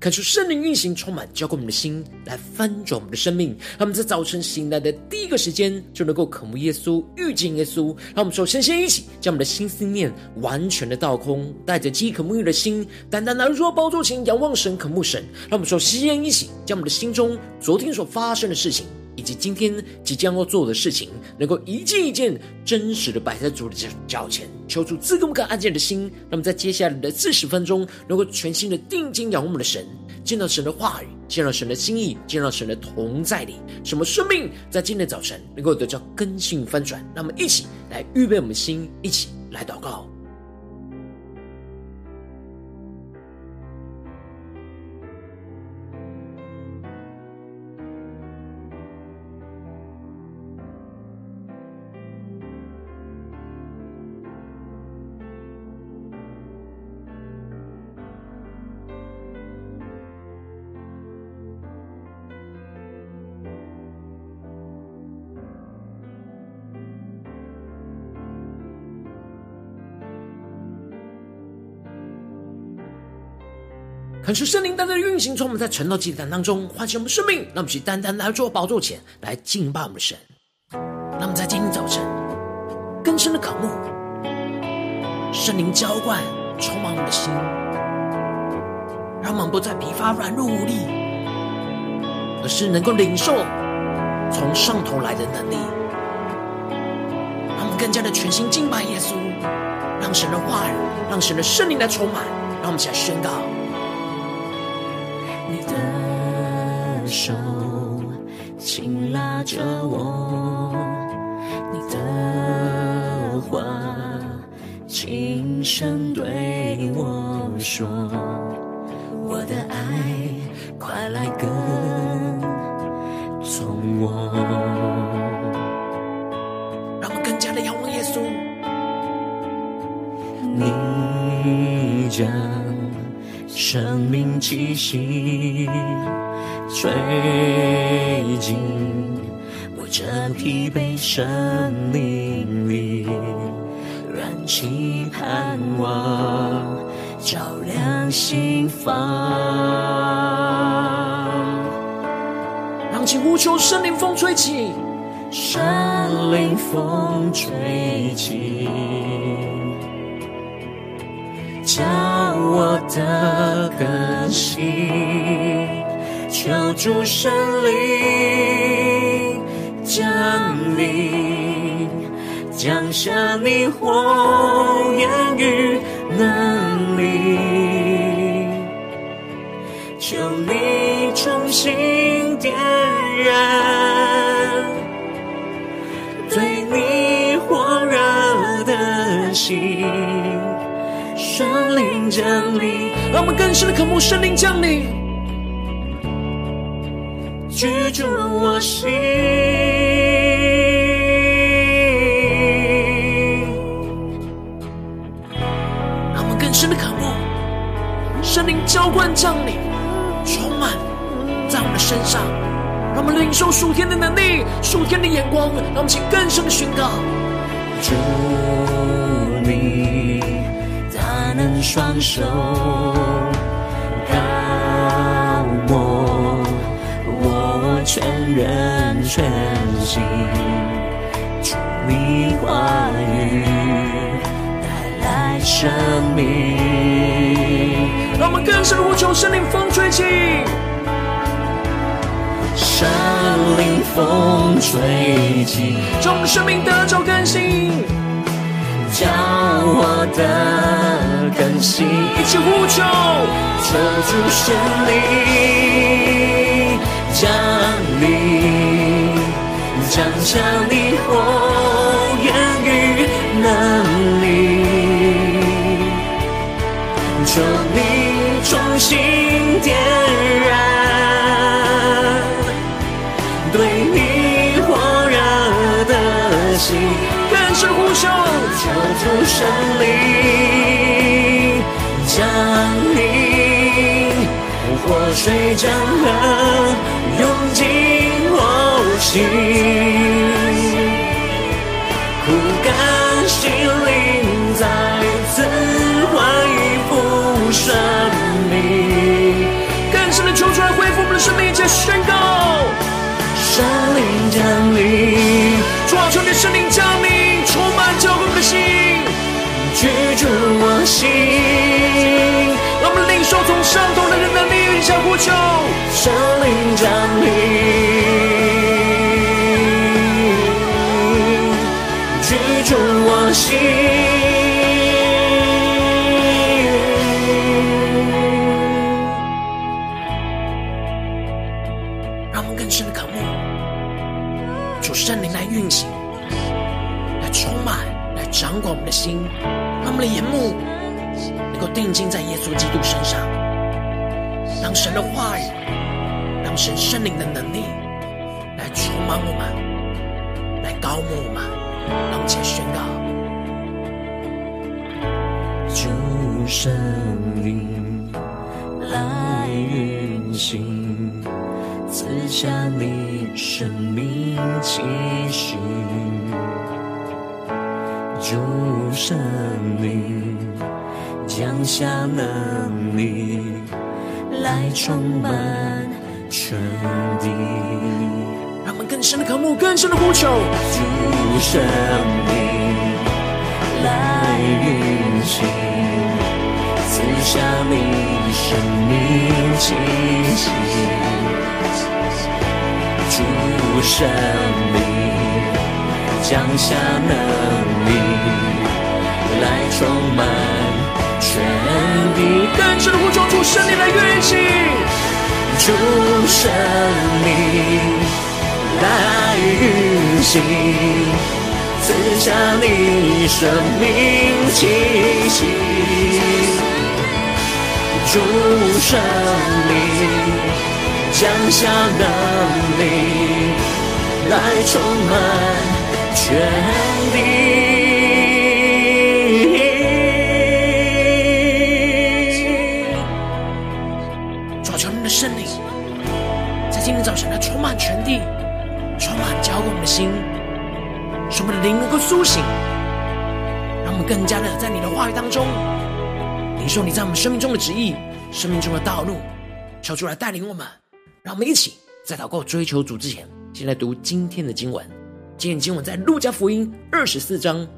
看出圣灵运行充满，浇灌我们的心，来翻转我们的生命。让我们在早晨醒来的第一个时间，就能够渴慕耶稣、遇见耶稣。让我们说先先一起将我们的心思念完全的倒空，带着饥渴沐浴的心，单单来到宝座前仰望神、渴慕神。让我们首先一起将我们的心中昨天所发生的事情，以及今天即将要做的事情，能够一件一件真实的摆在主的脚前，求主赐给我们个安静的心。那么在接下来的四十分钟，能够全心的定睛仰望我们的神，见到神的话语，见到神的心意，见到神的同在里，什么生命在今天早晨能够得到更新翻转。那么一起来预备我们的心，一起来祷告。恳求圣灵单单的运行，从我们在晨祷祭坛当中唤醒我们生命，让我们去单单来到宝座前来敬拜我们的神。让我们在今天早晨更深的渴慕圣灵浇灌，充满我们的心，让我们不再疲乏软弱无力，而是能够领受从上头来的能力，让我们更加的全心敬拜耶稣，让神的话语，让神的圣灵来充满，让我们起来宣告。手紧拉着我，你的话轻声对我说，我的爱快来跟从我。让我更加的仰望耶稣，你将。生命气息吹进我这疲惫生命里，燃起盼望，照亮心房。让其呼求森林风吹起，森林风吹起。我的更新，求主圣灵降临，降下你火焰与能力，求你重新点燃降临，让我们更深的渴慕圣灵降临，居住我心。让我们更深的渴慕圣灵浇灌降临，充满在我们的身上，让我们领受属天的能力、属天的眼光，让我们请更深的宣告。主。双手高我我全人全心，主你话语带来生命。让我们更深呼求圣灵风吹起，圣灵风吹起，众生命得着更新。叫我的更新，一起呼求，求主圣灵降临，降下你火焰与能力，求你重新点燃对你火热的心。是呼求，求主圣灵水江河涌进我心，枯干心灵再次恢复生命。更深的求出来恢复我们的生命，且宣告神灵降临，主啊，求你圣灵降临，充满教会我们的心，居住我心。力，向呼求圣灵降临，居住我心。让我们更深的渴慕，主圣灵来运行，来充满，来掌管我们的心，让我们的眼目。能够定睛在耶稣基督身上，神的话语，让神圣灵的能力来充满我们，来膏抹我们，让我们先宣告：主圣灵来运行，赐下你生命气息。主圣灵。降下能力来充满全地，让我们更深的渴慕，更深的呼求。主圣灵来运行，赐下你生命气息。主圣灵降下能力来充满。全地更深的呼求，主圣灵来运行，主圣灵来运行，赐下你生命气息。主圣灵降下能力，来充满全地。充满全地充满浇灌我们的心，使我们的灵能够苏醒，让我们更加的在你的话语当中领受你在我们生命中的旨意，生命中的道路，求主来带领我们。让我们一起在祷告追求主之前，先来读今天的经文。今天经文在路加福音二十四章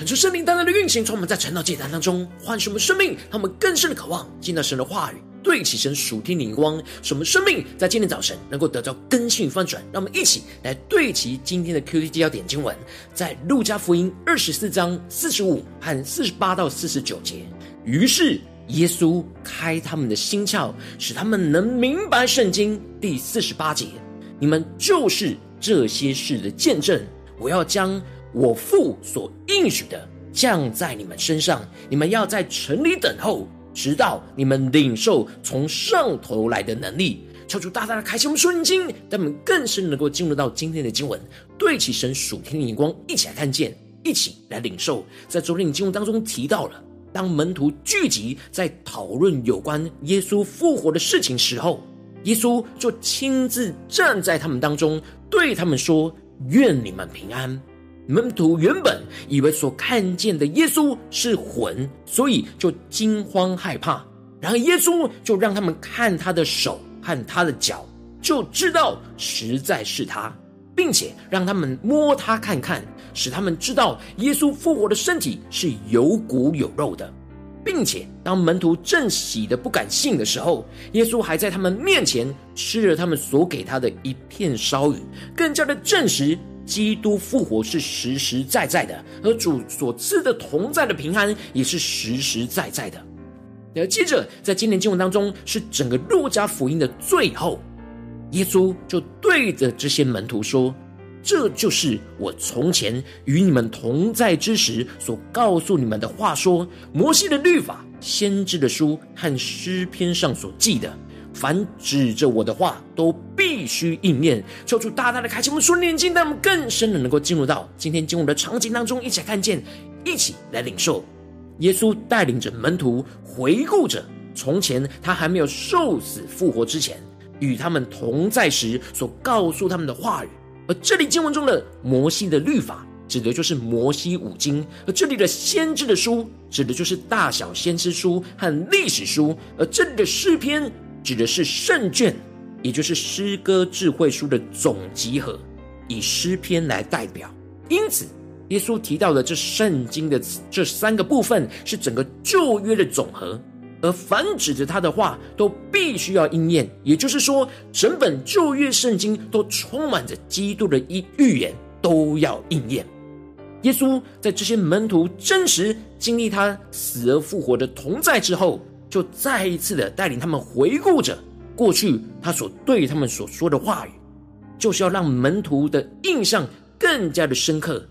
恳求圣灵单单的运行，从我们在晨祷祭坛当中唤醒我们生命，让我们更深的渴望见到神的话语，对齐神属天的灵光，使我们生命在今天早晨能够得到更新与翻转。让我们一起来对齐今天的 QT 焦点经文，在路加福音二十四章四十五和四十八到四十九节。于是耶稣开他们的心窍，使他们能明白圣经。第四十八节，你们就是这些事的见证。我要将。我父所应许的降在你们身上，你们要在城里等候，直到你们领受从上头来的能力。求主大大的开启我们属灵经，让我们更深能够进入到今天的经文，对起神属天的眼光，一起来看见，一起来领受。在昨天的经文当中提到了，当门徒聚集在讨论有关耶稣复活的事情时候，耶稣就亲自站在他们当中，对他们说：“愿你们平安。”门徒原本以为所看见的耶稣是魂，所以就惊慌害怕。然而耶稣就让他们看他的手和他的脚，就知道实在是他，并且让他们摸他看看，使他们知道耶稣复活的身体是有骨有肉的，并且当门徒正喜得不敢信的时候，耶稣还在他们面前吃了他们所给他的一片烧鱼，更加的证实。基督复活是实实在在的，而主所赐的同在的平安也是实实在在的。而接着，在今天经文当中，是整个路加福音的最后，耶稣就对着这些门徒说：“这就是我从前与你们同在之时所告诉你们的话，说摩西的律法、先知的书和诗篇上所记的。”凡指着我的话，都必须应验。求主大大的开启我们属灵眼睛，让我们更深的能够进入到今天经文的场景当中，一起来看见，一起来领受。耶稣带领着门徒回顾着从前他还没有受死复活之前，与他们同在时所告诉他们的话语。而这里经文中的摩西的律法，指的就是摩西五经；而这里的先知的书，指的就是大小先知书和历史书；而这里的诗篇。指的是圣卷，也就是诗歌智慧书的总集合，以诗篇来代表。因此，耶稣提到的这圣经的这三个部分，是整个旧约的总和。而凡指着他的话，都必须要应验。也就是说，整本旧约圣经都充满着基督的一预言，都要应验。耶稣在这些门徒真实经历他死而复活的同在之后。就再一次的带领他们回顾着过去他所对他们所说的话语，就是要让门徒的印象更加的深刻，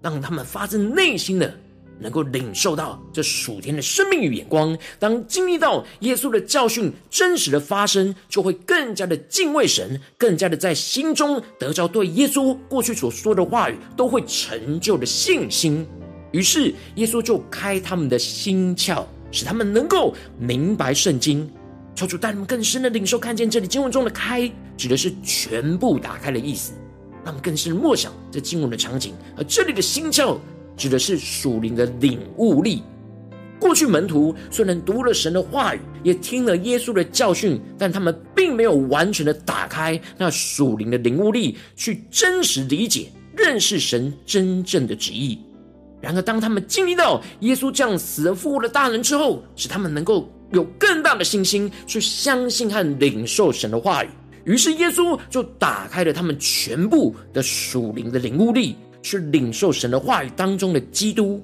让他们发自内心的能够领受到这属天的生命与眼光。当经历到耶稣的教训真实的发生，就会更加的敬畏神，更加的在心中得着对耶稣过去所说的话语都会成就的信心。于是耶稣就开他们的心窍。使他们能够明白圣经，求主带他们更深的领受，看见这里经文中的“开”指的是全部打开的意思，让他们更深默想这经文的场景。而这里的心窍指的是属灵的领悟力。过去门徒虽然读了神的话语，也听了耶稣的教训，但他们并没有完全的打开那属灵的领悟力，去真实理解、认识神真正的旨意。然而，当他们经历到耶稣这样死而复活的大能之后，使他们能够有更大的信心去相信和领受神的话语。于是，耶稣就打开了他们全部的属灵的领悟力，去领受神的话语当中的基督。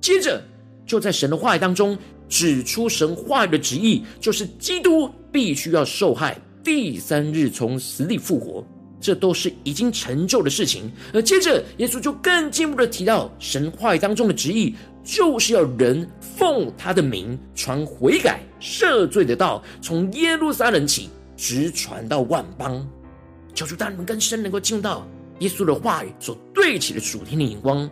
接着，就在神的话语当中指出神话语的旨意，就是基督必须要受害，第三日从死里复活。这都是已经成就的事情，而接着耶稣就更进一步的提到，神话语当中的旨意，就是要人奉他的名传悔改赦罪的道，从耶路撒冷起，直传到万邦。求主带你们更深能够进入到耶稣的话语所对齐的主天的眼光。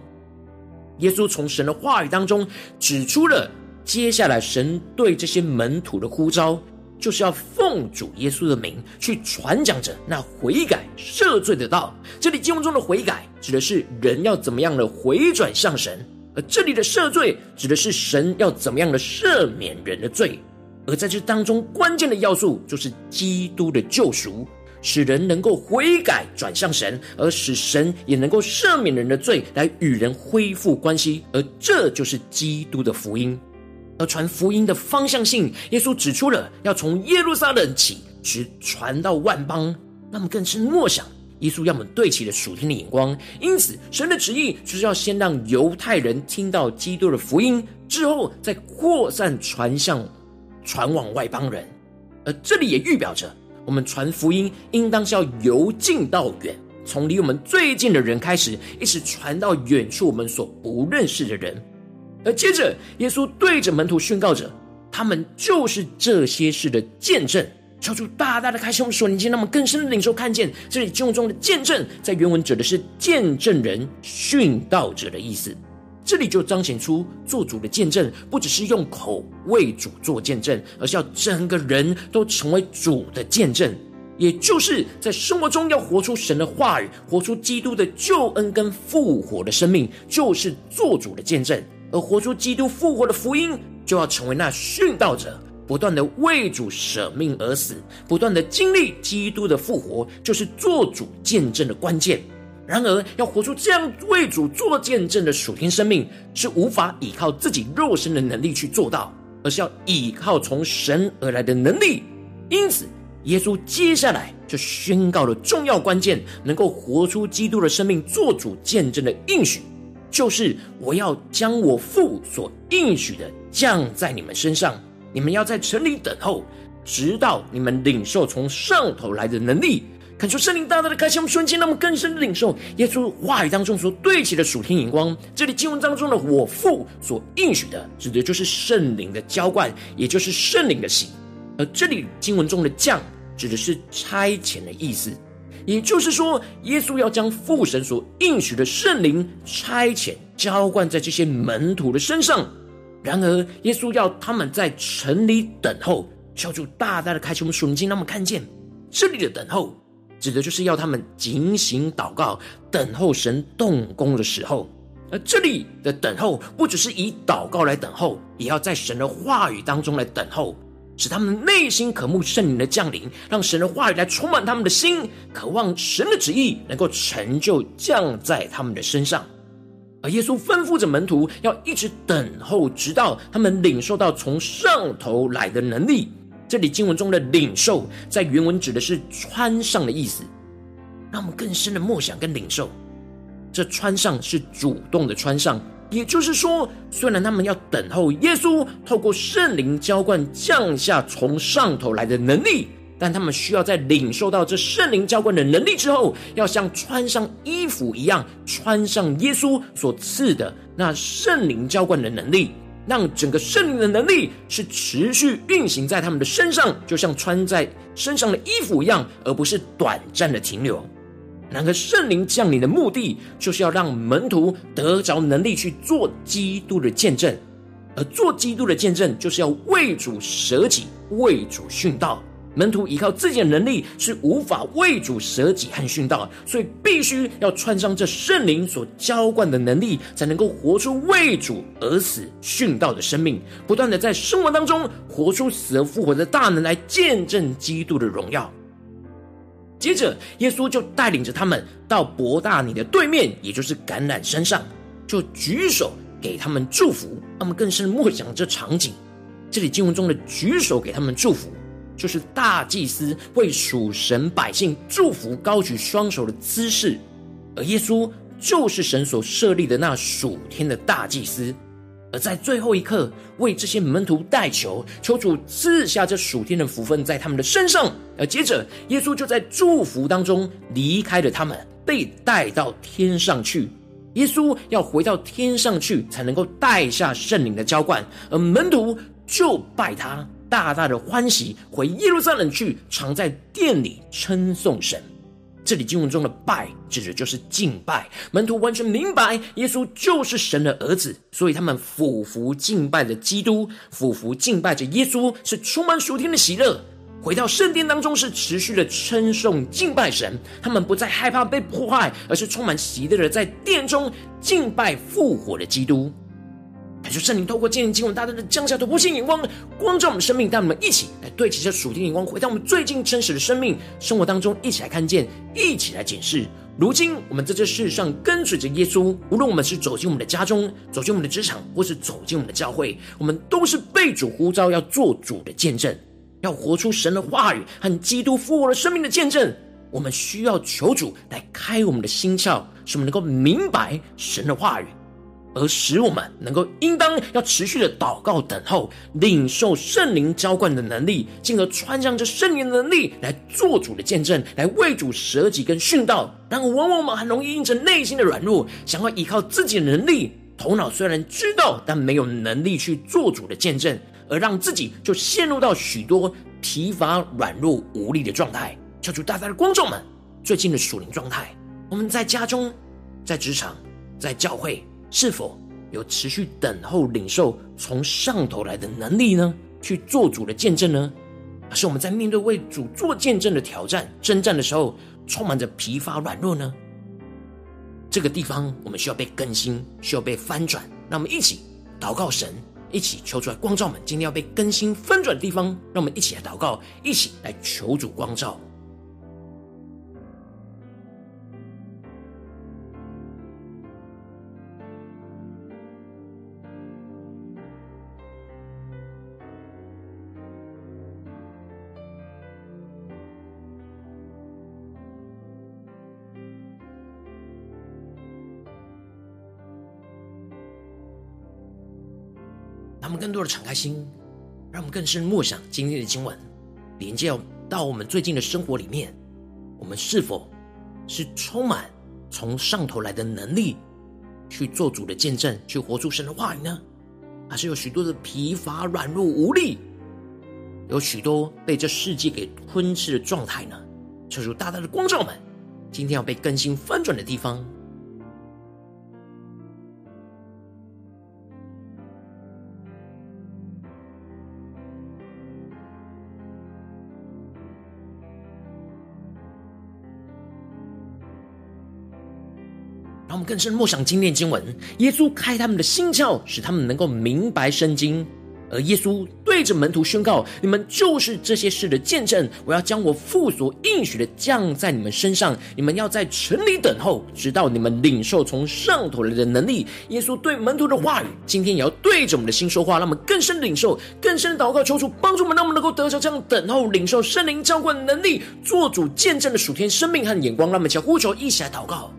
耶稣从神的话语当中指出了接下来神对这些门徒的呼召。就是要奉主耶稣的名去传讲着那悔改赦罪的道。这里经文中的悔改指的是人要怎么样的回转向神，而这里的赦罪指的是神要怎么样的赦免人的罪。而在这当中关键的要素就是基督的救赎，使人能够悔改转向神，而使神也能够赦免人的罪，来与人恢复关系。而这就是基督的福音。而传福音的方向性，耶稣指出了要从耶路撒冷起，直传到万邦。那么更是默想，耶稣要我们对齐了属天的眼光。因此，神的旨意就是要先让犹太人听到基督的福音，之后再扩散传向、传往外邦人。而这里也预表着，我们传福音应当是要由近到远，从离我们最近的人开始，一直传到远处我们所不认识的人。而接着，耶稣对着门徒宣告着：“他们就是这些事的见证。”敲出大大的开胸，说：“你让我们更深的领受看见，这里经文中的见证，在原文指的是见证人、殉道者的意思。这里就彰显出做主的见证，不只是用口为主做见证，而是要整个人都成为主的见证，也就是在生活中要活出神的话语，活出基督的救恩跟复活的生命，就是做主的见证。”而活出基督复活的福音，就要成为那殉道者，不断的为主舍命而死，不断的经历基督的复活，就是做主见证的关键。然而，要活出这样为主做见证的属天生命，是无法依靠自己肉身的能力去做到，而是要依靠从神而来的能力。因此，耶稣接下来就宣告了重要关键：能够活出基督的生命，做主见证的应许。就是我要将我父所应许的降在你们身上，你们要在城里等候，直到你们领受从上头来的能力。恳求圣灵大大的开启我们瞬间，那么更深的领受耶稣话语当中所对齐的属天眼光。这里经文当中的我父所应许的，指的就是圣灵的浇灌，也就是圣灵的洗。而这里经文中的降，指的是差遣的意思。也就是说，耶稣要将父神所应许的圣灵差遣浇灌在这些门徒的身上。然而，耶稣要他们在城里等候，小主大大的开启我们属灵经，让我们看见这里的等候，指的就是要他们警醒祷告，等候神动工的时候。而这里的等候，不只是以祷告来等候，也要在神的话语当中来等候。使他们内心渴慕圣灵的降临，让神的话语来充满他们的心，渴望神的旨意能够成就降在他们的身上。而耶稣吩咐着门徒要一直等候，直到他们领受到从上头来的能力。这里经文中的领受，在原文指的是穿上的意思。让我们更深的默想跟领受，这穿上是主动的穿上。也就是说，虽然他们要等候耶稣透过圣灵浇灌降下从上头来的能力，但他们需要在领受到这圣灵浇灌的能力之后，要像穿上衣服一样，穿上耶稣所赐的那圣灵浇灌的能力，让整个圣灵的能力是持续运行在他们的身上，就像穿在身上的衣服一样，而不是短暂的停留。然而，圣灵降临的目的，就是要让门徒得着能力去做基督的见证，而做基督的见证，就是要为主舍己、为主殉道。门徒依靠自己的能力是无法为主舍己和殉道，所以必须要穿上这圣灵所浇灌的能力，才能够活出为主而死、殉道的生命，不断的在生活当中活出死而复活的大能，来见证基督的荣耀。接着，耶稣就带领着他们到伯大尼的对面，也就是橄榄山上，就举手给他们祝福。他们更深默想这场景。这里经文中的举手给他们祝福，就是大祭司为属神百姓祝福高举双手的姿势，而耶稣就是神所设立的那属天的大祭司。而在最后一刻，为这些门徒代求，求主赐下这属天的福分在他们的身上。而接着，耶稣就在祝福当中离开了他们，被带到天上去。耶稣要回到天上去，才能够带下圣灵的浇灌。而门徒就拜他，大大的欢喜，回耶路撒冷去，常在殿里称颂神。这里经文中的拜，指的就是敬拜。门徒完全明白耶稣就是神的儿子，所以他们俯伏敬拜着基督，俯伏敬拜着耶稣，是充满属天的喜乐。回到圣殿当中，是持续的称颂敬拜神。他们不再害怕被破坏，而是充满喜乐的在殿中敬拜复活的基督。感谢圣灵透过今天经文，大大的降下突破性眼光，光照我们生命，带我们一起来对齐这属天眼光，回到我们最近真实的生命生活当中，一起来看见，一起来检视。如今我们在这世上跟随着耶稣，无论我们是走进我们的家中，走进我们的职场，或是走进我们的教会，我们都是被主呼召要做主的见证，要活出神的话语和基督复活的生命的见证。我们需要求主来开我们的心窍，使我们能够明白神的话语。而使我们能够应当要持续的祷告、等候、领受圣灵浇灌的能力，进而穿上这圣灵的能力来做主的见证，来为主舍己跟殉道。然而，往往我们很容易因着内心的软弱，想要依靠自己的能力，头脑虽然知道，但没有能力去做主的见证，而让自己就陷入到许多疲乏、软弱、无力的状态。求主大大的光照们，最近的属灵状态，我们在家中、在职场、在教会。是否有持续等候领受从上头来的能力呢？去做主的见证呢？还是我们在面对为主做见证的挑战、征战的时候，充满着疲乏软弱呢？这个地方我们需要被更新，需要被翻转。让我们一起祷告神，一起求出来光照们。今天要被更新翻转的地方，让我们一起来祷告，一起来求主光照。让我们更多的敞开心，让我们更深默想今天的经文，连接到我们最近的生活里面，我们是否是充满从上头来的能力去做主的见证，去活出神的话语呢？还是有许多的疲乏、软弱、无力，有许多被这世界给吞噬的状态呢？求主大大的光照们，今天要被更新翻转的地方。更深默想经念经文，耶稣开他们的心窍，使他们能够明白圣经。而耶稣对着门徒宣告：“你们就是这些事的见证。我要将我父所应许的降在你们身上。你们要在城里等候，直到你们领受从上头来的能力。”耶稣对门徒的话语，今天也要对着我们的心说话，让我们更深领受、更深祷告，求主帮助我们，让我们能够得着这样等候、领受圣灵浇灌的能力，做主见证的属天生命和眼光。让我们一起呼求，一起来祷告。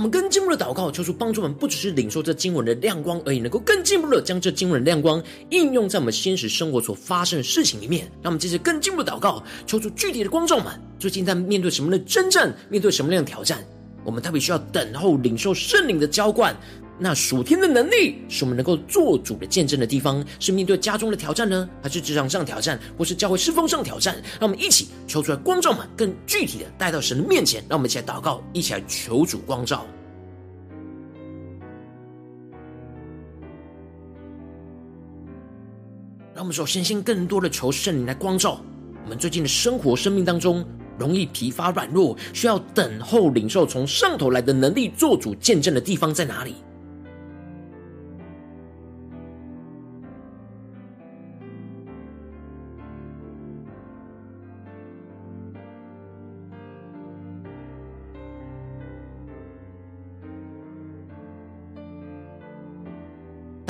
我们更进一步的祷告，求主帮助我们，不只是领受这经文的亮光而已，能够更进一步的将这经文的亮光应用在我们现实生活所发生的事情里面。让我们接着更进一步的祷告，求主具体的光照们，最近在面对什么的征战，面对什么样的挑战，我们特别需要等候领受圣灵的浇灌。那属天的能力，是我们能够做主的见证的地方，是面对家中的挑战呢，还是职场上挑战，或是教会侍奉上挑战？让我们一起求出来光照们，更具体的带到神的面前。让我们一起来祷告，一起来求主光照。让我们首先先更多的求圣灵来光照我们最近的生活、生命当中容易疲乏、软弱，需要等候领受从上头来的能力，做主见证的地方在哪里？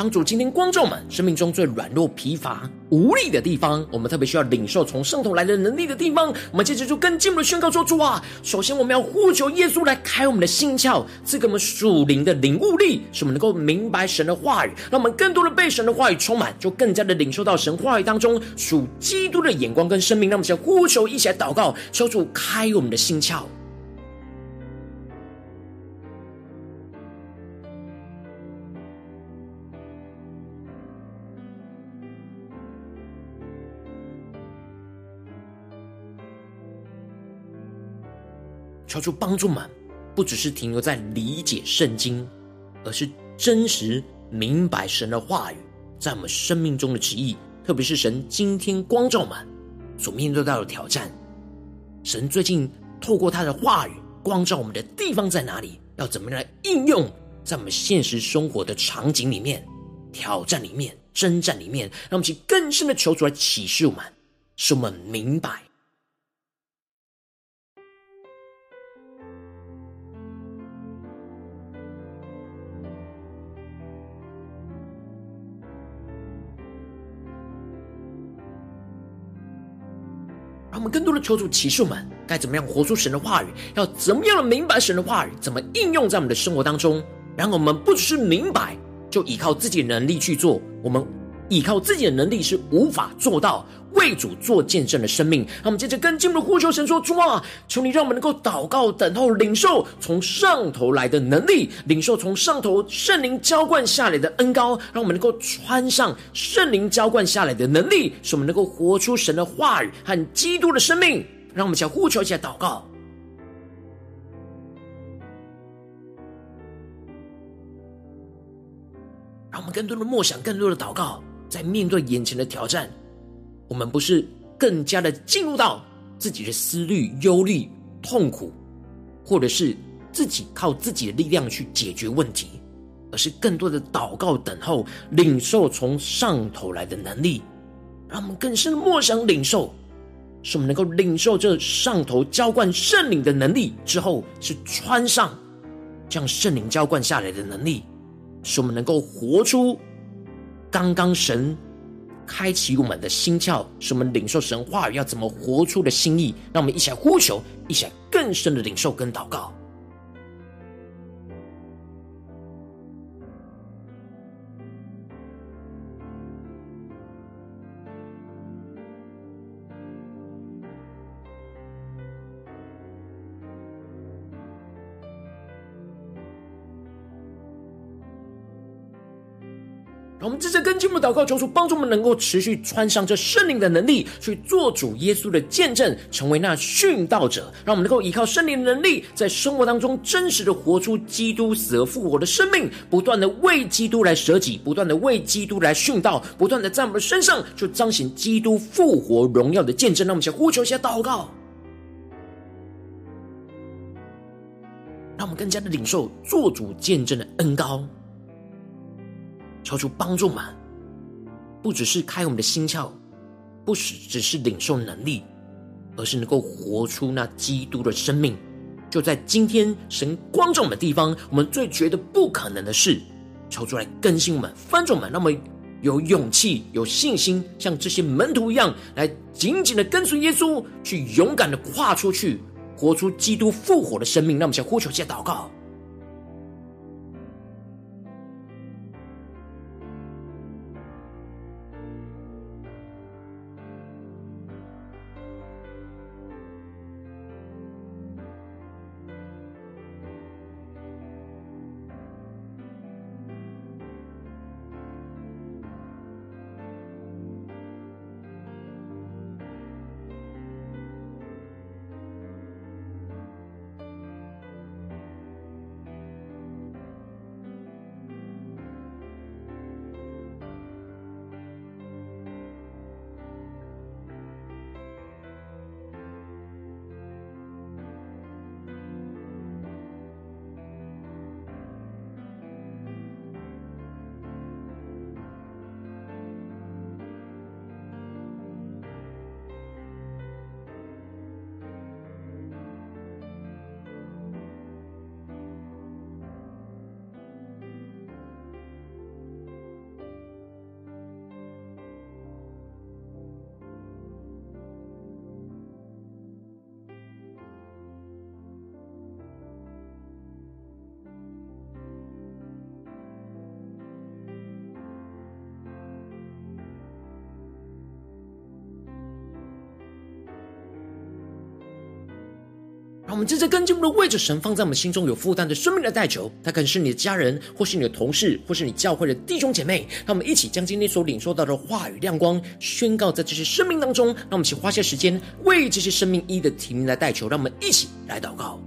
当主今天观众们生命中最软弱、疲乏、无力的地方，我们特别需要领受从圣头来的能力的地方，我们接着就更进一步的宣告说：主啊，首先我们要呼求耶稣来开我们的心窍，赐给我们属灵的领悟力，使我们能够明白神的话语，让我们更多的被神的话语充满，就更加的领受到神话语当中属基督的眼光跟生命。让我们先呼求，一起来祷告，求主开我们的心窍。求主帮助们，不只是停留在理解圣经，而是真实明白神的话语在我们生命中的旨意。特别是神今天光照们所面对到的挑战，神最近透过他的话语光照我们的地方在哪里？要怎么来应用在我们现实生活的场景里面、挑战里面、征战里面？让我们去更深的求主来启示我们，使我们明白。更多的求主启示我们，该怎么样活出神的话语，要怎么样的明白神的话语，怎么应用在我们的生活当中。然后我们不只是明白，就依靠自己的能力去做，我们。依靠自己的能力是无法做到为主做见证的生命。那我们接着跟进入的呼求神说：主啊，求你让我们能够祷告、等候、领受从上头来的能力，领受从上头圣灵浇灌下来的恩膏，让我们能够穿上圣灵浇灌下来的能力，使我们能够活出神的话语和基督的生命。让我们一起来呼求，一起来祷告，让我们更多的默想，更多的祷告。在面对眼前的挑战，我们不是更加的进入到自己的思虑、忧虑、痛苦，或者是自己靠自己的力量去解决问题，而是更多的祷告、等候、领受从上头来的能力，让我们更深的默想领受，使我们能够领受这上头浇灌圣灵的能力之后，是穿上这样圣灵浇灌下来的能力，使我们能够活出。刚刚神开启我们的心窍，使我们领受神话语要怎么活出的心意，让我们一起来呼求，一起来更深的领受跟祷告。让我们接着跟进我们祷告，求主帮助我们能够持续穿上这圣灵的能力，去做主耶稣的见证，成为那殉道者。让我们能够依靠圣灵的能力，在生活当中真实的活出基督死而复活的生命，不断的为基督来舍己，不断的为基督来殉道，不断的在我们的身上就彰显基督复活荣耀的见证。让我们先呼求一下祷告，让我们更加的领受做主见证的恩膏。求主帮助们，不只是开我们的心窍，不只只是领受能力，而是能够活出那基督的生命。就在今天，神光照我们的地方，我们最觉得不可能的事，求主来更新我们、翻转我们，那么有勇气、有信心，像这些门徒一样，来紧紧的跟随耶稣，去勇敢的跨出去，活出基督复活的生命。那我们先呼求、先祷告。让我们真正跟进我们的为着神放在我们心中有负担的生命来代求，他可能是你的家人，或是你的同事，或是你教会的弟兄姐妹。让我们一起将今天所领受到的话语亮光宣告在这些生命当中。让我们一起花些时间为这些生命一的提名来代求。让我们一起来祷告。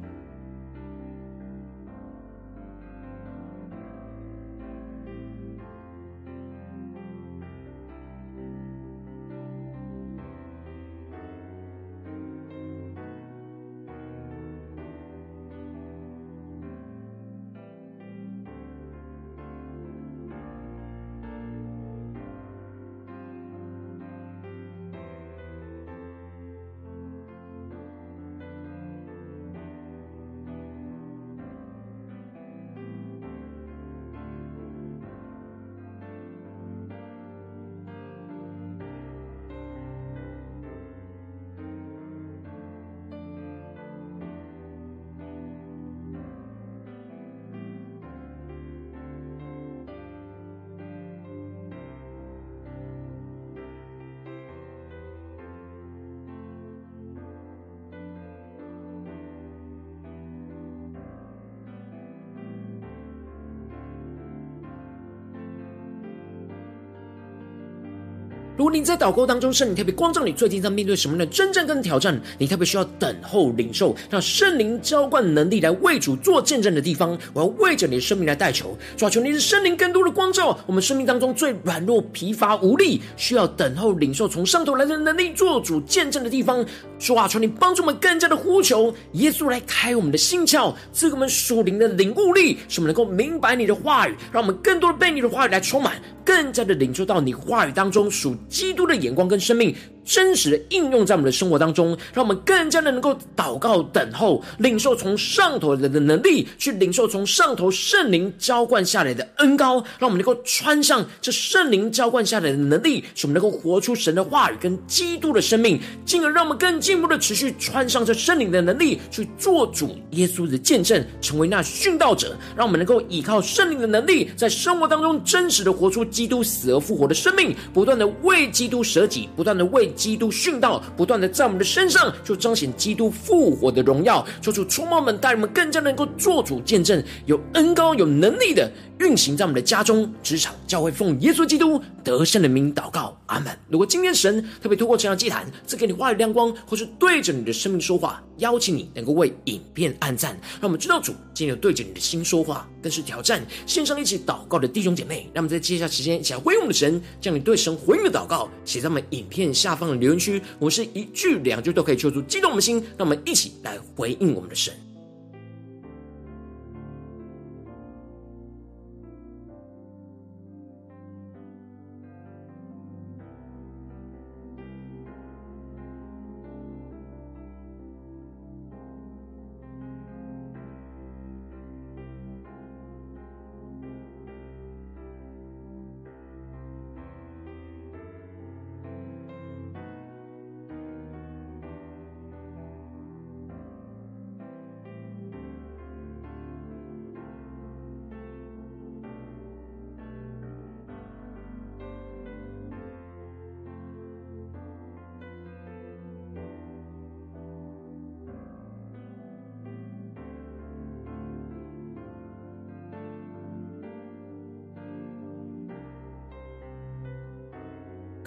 如果你在祷告当中，圣灵特别光照你，最近在面对什么样的真正跟挑战？你特别需要等候领受，让圣灵浇灌能力来为主做见证的地方，我要为着你的生命来代求，主啊，求你的圣灵更多的光照我们生命当中最软弱、疲乏、无力，需要等候领受从上头来的能力做主见证的地方，主啊，求你帮助我们更加的呼求耶稣来开我们的心窍，赐给我们属灵的领悟力，使我们能够明白你的话语，让我们更多的被你的话语来充满，更加的领受到你话语当中属。基督的眼光跟生命。真实的应用在我们的生活当中，让我们更加的能够祷告、等候、领受从上头来的能力，去领受从上头圣灵浇灌下来的恩膏，让我们能够穿上这圣灵浇灌下来的能力，使我们能够活出神的话语跟基督的生命，进而让我们更进一步的持续穿上这圣灵的能力，去做主耶稣的见证，成为那殉道者。让我们能够依靠圣灵的能力，在生活当中真实的活出基督死而复活的生命，不断的为基督舍己，不断的为。基督殉道不断的在我们的身上，就彰显基督复活的荣耀。求主充满我们，带我们更加能够做主见证，有恩高、有能力的运行在我们的家中、职场、教会，奉耶稣基督得胜的名祷告，阿门。如果今天神特别透过这样祭坛，赐给你话语亮光，或是对着你的生命说话，邀请你能够为影片按赞，让我们知道主今天有对着你的心说话，更是挑战线上一起祷告的弟兄姐妹。让我们在接下来时间，一起来回应我们的神，将你对神回应的祷告写在我们影片下方的留言区。我们是一句两句都可以求助激动我们的心，让我们一起来回应我们的神。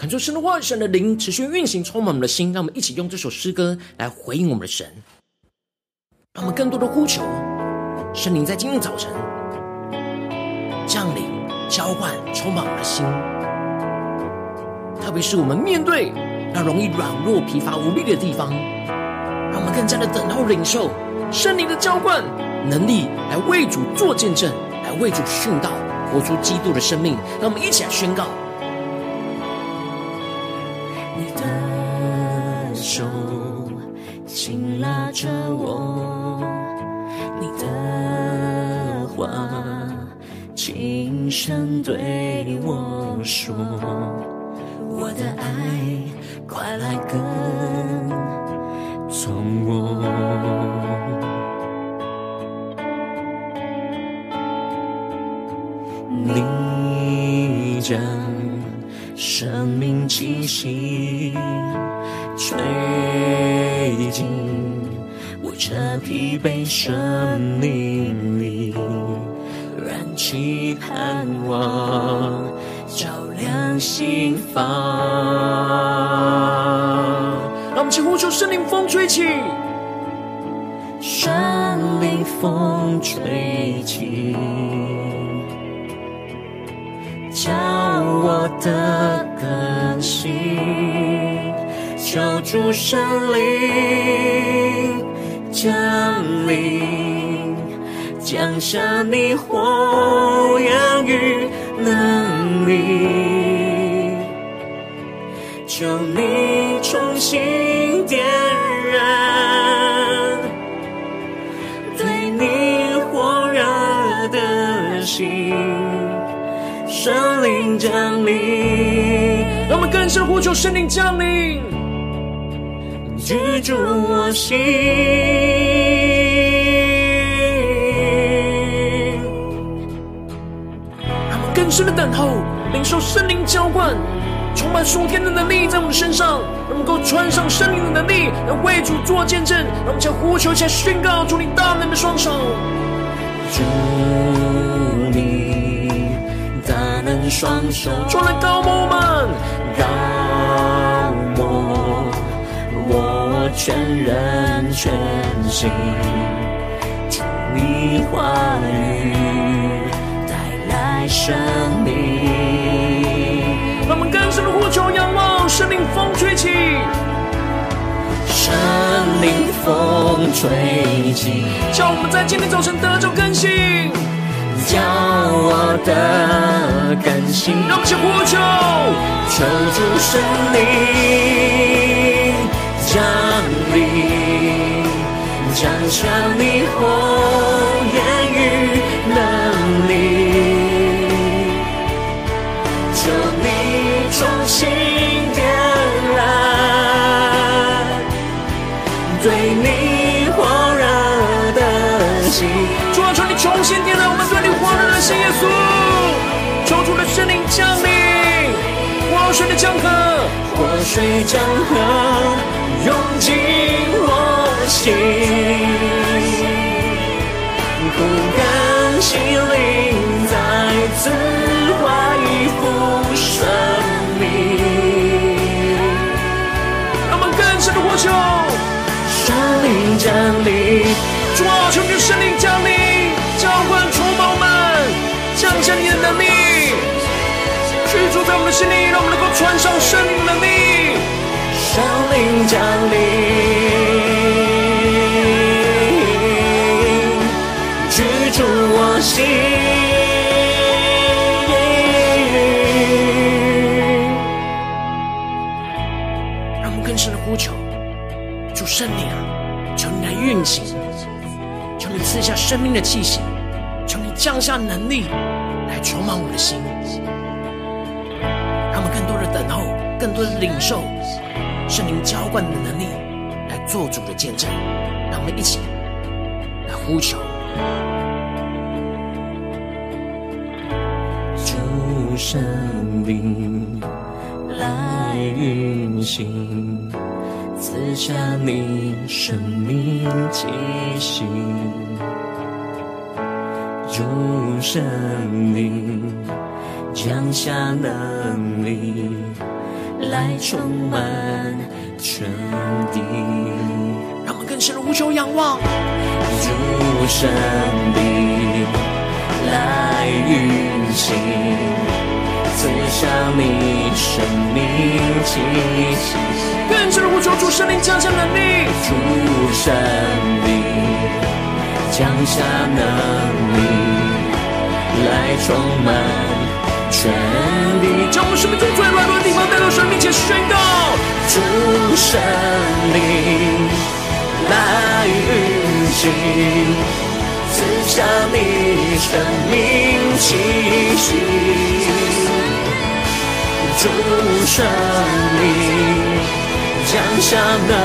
恳求神的话语、神的灵持续运行，充满我们的心。让我们一起用这首诗歌来回应我们的神，让我们更多的呼求圣灵在今天早晨降临、浇灌，充满我们的心。特别是我们面对那容易软弱、疲乏、无力的地方，让我们更加的等候领受圣灵的浇灌能力，来为主做见证，来为主殉道，活出基督的生命。让我们一起来宣告。说，我的爱快来跟从我，你将生命气息。吹进我这疲惫生命里燃起盼望，照亮心房。让我们齐呼求圣灵风吹起，圣灵风吹起，叫我的更新。求主圣灵降临，降下你火焰能力，求你重新点燃对你火热的心，圣灵降临，让我们更深呼求圣灵降临。居住我心，更深的等候，领受圣灵浇灌，充满属天的能力在我们身上，让我们能够穿上圣灵的能力，来为主做见证。让我们将呼求，起来宣告主你大能的双手，主你大能双手，出来膏抹我们，膏抹我全人全心，听你话语带来生命。让我们更深的呼求仰望，生命风吹起，生命风吹起，叫我们在今天早晨得着更新，叫我的更新。让我们去呼求，求主圣灵。降临，降下你火焰与能力，啊，求你重新点燃我们对你火热的心，耶稣，求主的圣灵降临，活水的江河，活水江河。涌进我心，不甘心灵在我们的心里，让我们能够穿上圣灵的能力。圣灵降临，居住我心。让我们更深的呼求，主圣灵啊，求你来运行，求你赐下生命的气息，求你降下能力来充满我的心，等候，更多的领受。圣灵浇灌的能力，来做主的见证，让我们一起来呼求。主圣灵来运行，赐下你生命气息。主圣灵降下能力。来充满全地，让我们更深的呼求仰望，主圣灵来运行，赐下你生命气息。更深的呼求，主圣灵降下能力，主圣灵降下能力，来充满。全地，将我们生命中最软弱的地方带到神面前宣告。主圣灵来运行，赐下你生命气息。主圣灵降下能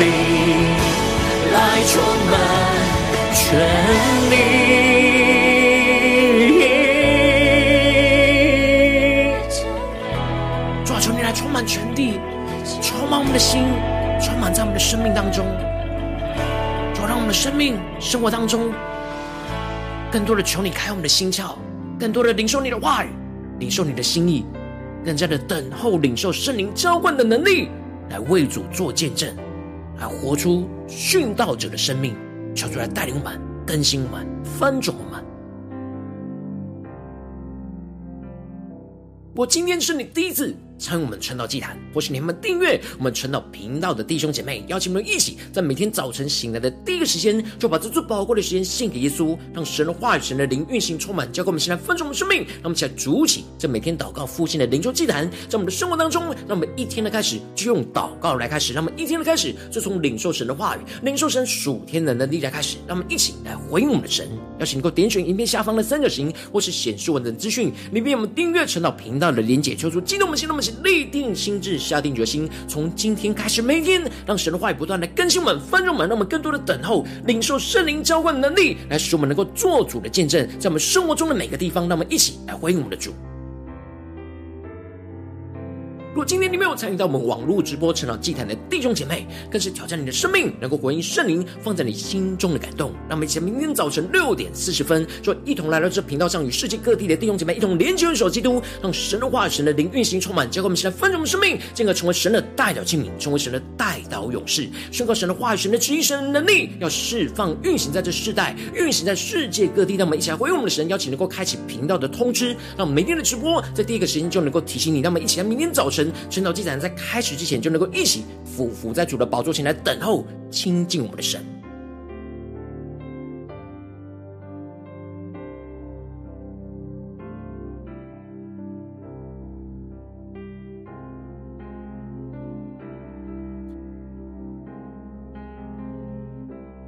力，来充满全地。全地充满我们的心，充满在我们的生命当中。主让我们的生命生活当中，更多的求你开我们的心窍，更多的领受你的话语，领受你的心意，更加的等候领受圣灵浇灌的能力，来为主做见证，来活出殉道者的生命。求主来带领我们，更新我们，翻转我们。我今天是你第一次。参与我们传道祭坛，或是你们订阅我们传道频道的弟兄姐妹，邀请我们一起在每天早晨醒来的第一个时间，就把这最宝贵的时间献给耶稣，让神的话语、神的灵运行充满，交给我们现在分盛我们生命。让我们一起来主起这每天祷告复兴的灵修祭坛，在我们的生活当中，让我们一天的开始就用祷告来开始，让我们一天的开始就从领受神的话语、领受神属天的能力来开始，让我们一起来回应我们的神。邀请你能够点选影片下方的三角形，或是显示文字资讯里面我们订阅传道频道的连结，求主激动我们心，让我立定心。智下定决心，从今天开始，每天让神的话语不断的更新我们、翻盛我们，让我们更多的等候、领受圣灵浇灌的能力，来使我们能够做主的见证，在我们生活中的每个地方，让我们一起来回应我们的主。如果今天你没有参与到我们网络直播成长祭坛的弟兄姐妹，更是挑战你的生命，能够回应圣灵放在你心中的感动。让我们一起明天早晨六点四十分，就一同来到这频道上，与世界各地的弟兄姐妹一同连接、联手基督，让神的话、神的灵运行充满，教给我们现在分盛我们生命，进而成为神的代祷器皿，成为神的代祷勇士，宣告神的话语、神的旨意、神的能力，要释放运行在这世代，运行在世界各地。让我们一起来回应我们的神，邀请能够开启频道的通知，让我们每天的直播在第一个时间就能够提醒你。那么一起来明天早晨。神神道祭坛在开始之前，就能够一起俯伏在主的宝座前来等候亲近我们的神。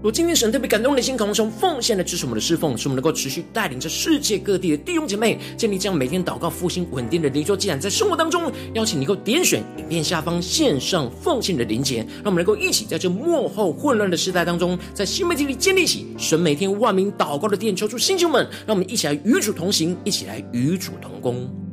如今天神特别感动的心，渴望从奉献来支持我们的侍奉，使我们能够持续带领着世界各地的弟兄姐妹建立这样每天祷告复兴稳定的灵修祭坛，在生活当中，邀请你能够点选影片下方线上奉献的连结，让我们能够一起在这幕后混乱的时代当中，在新媒体里建立起神每天万名祷告的殿，求出星球们，让我们一起来与主同行，一起来与主同工。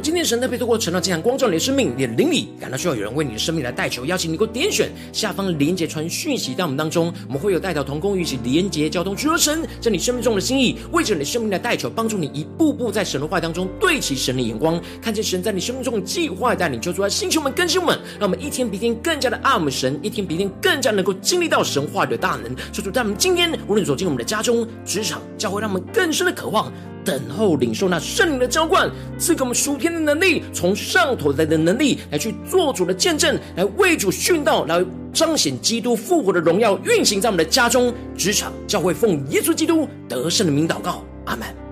今天神特别透过晨祷祭坛光照你的生命，你的灵里感到需要有人为你的生命来代求，邀请你给我点选下方的连结传讯息到我们当中，我们会有代表同工一起连结交通，求神在你生命中的心意，为着你生命来代求，帮助你一步步在神的话当中对齐神的眼光，看见神在你生命中的计划带领，求主来星球们更新们，让我们一天比一天更加的爱我们神，一天比一天更加能够经历到神话的大能。求主在我们今天无论走进我们的家中、职场、教会，让我们更深的渴望。等候领受那圣灵的浇灌，赐给我们属天的能力，从上头来的能力来去做主的见证，来为主殉道，来彰显基督复活的荣耀，运行在我们的家中、职场、教会，奉耶稣基督得胜的名祷告，阿门。